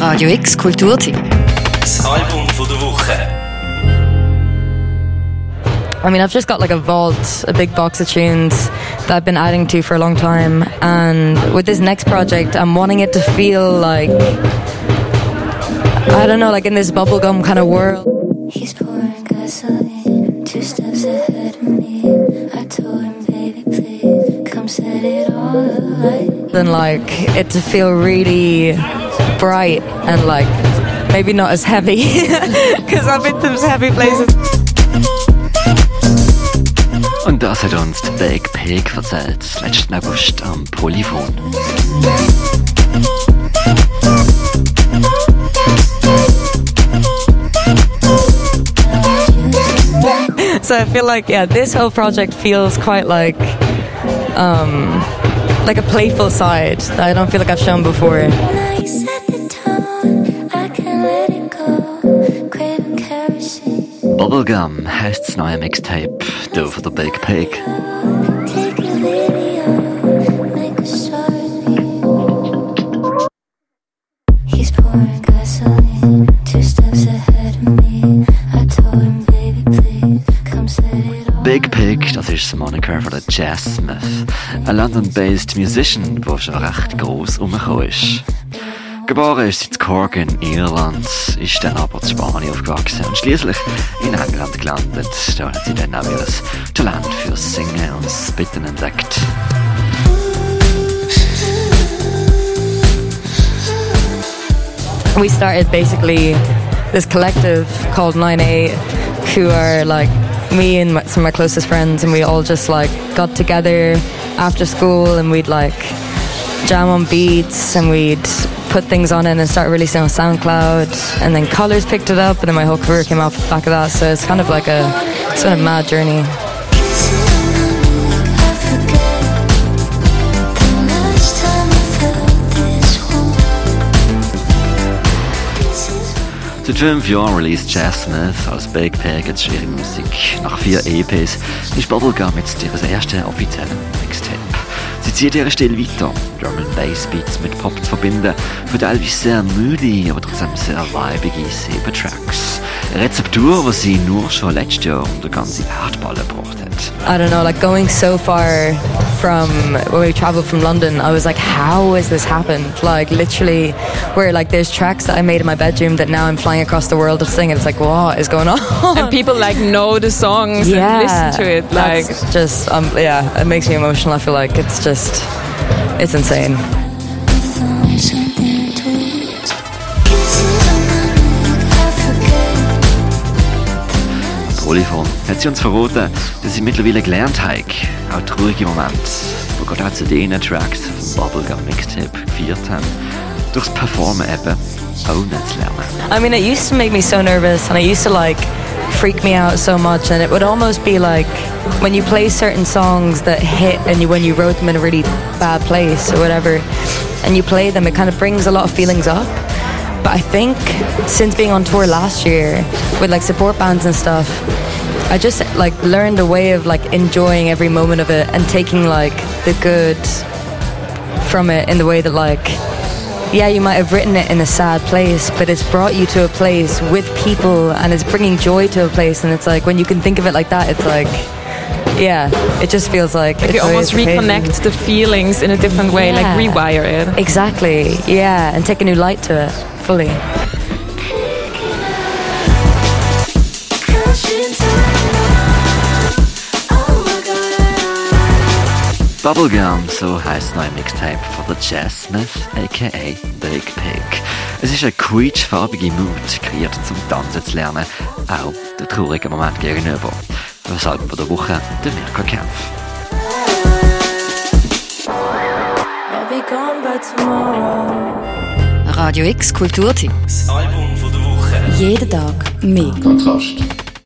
Radio X Kulturteam. Das Album von der Woche. I mean, I've just got like a vault, a big box of tunes that I've been adding to for a long time. And with this next project, I'm wanting it to feel like, I don't know, like in this bubblegum kind of world. He's pouring gasoline, two steps ahead of me. I told him, baby, please come set it all alight. And like it to feel really bright and like maybe not as heavy. Because I've been to some heavy places. Und das hat uns der Biig Piig erzählt, letzten August am Polyphon. So I feel like, yeah, this whole project feels quite like, um, like a playful side that I don't feel like I've shown before. Bubblegum heisst das neue Mixtape, hier von der Biig Piig. take a video, make a story. He's pouring gasoline, two steps ahead of me. I told him, baby, please come set it all. Biig Piig, das ist das Moniker von der Jess Smyth, ein London-based Musician, der schon recht gross umgekommen ist. Geboren ist in Cork in Irland, ist dann aber in Spanien aufgewachsen und schließlich in England gelandet. Da hat sie dann auch ihr Talent fürs Singen und Spitten entdeckt. we started basically this collective called 9-8 who are like me and my, some of my closest friends and we all just like got together after school and we'd like jam on beats and we'd put things on it and start releasing on SoundCloud and then Colors picked it up and then my whole career came off the back of that so it's kind of like a it's been mad journey Seit fünf Jahren released Jess Smyth als ihre Musik. Nach vier EPs ist Bubblegum jetzt ihres ersten offiziellen Mixtape. Sie zieht ihren Stil weiter, Drum and Bass Beats mit Pop zu verbinden, für teilweise sehr müde, aber trotzdem sehr vibige sieben Tracks. Eine Rezeptur, die sie nur schon letztes Jahr um den ganzen Erdball gebracht hat. I don't know, like going so far from when we traveled from London, I was like, how has this happened? Like literally, where like there's tracks that I made in my bedroom that now I'm flying across the world to sing. It's like, what is going on? and people like know the songs and listen to it. Like that's just um, yeah, it makes me emotional. I feel like it's just, it's insane. I. Polyphon hat sie uns verraten, dass sie mittlerweile gelernt hat, auch traurige Momente, die gerade auch zu den Tracks vom Bubblegum Mixtape geführt haben, durchs Performen eben auch nicht zu lernen. I mean, it used to make me so nervous, and it used to like freak me out so much. And it would almost be like when you play certain songs that hit, and you, when you wrote them in a really bad place or whatever, and you play them, it kind of brings a lot of feelings up. But I think since being on tour last year with like support bands and stuff, I just like learned a way of like enjoying every moment of it and taking like the good from it in the way that like yeah you might have written it in a sad place but it's brought you to a place with people and it's bringing joy to a place. And it's like when you can think of it like that it's like yeah it just feels like you it's almost reconnect the feelings in a different way, like rewire it. exactly. Yeah and take a new light to it fully Bubblegum, so heisst das neue Mixtape von der Jazz Smith, aka Big Pig. Es ist eine quietschfarbige Mood, kreiert zum Tanzen zu lernen, auch der traurige Moment gegenüber. Das Album von der Woche, der Mirko Kempf. Radio X Kulturteam. Das Album von der Woche. Jeden Tag mehr. Kontrast.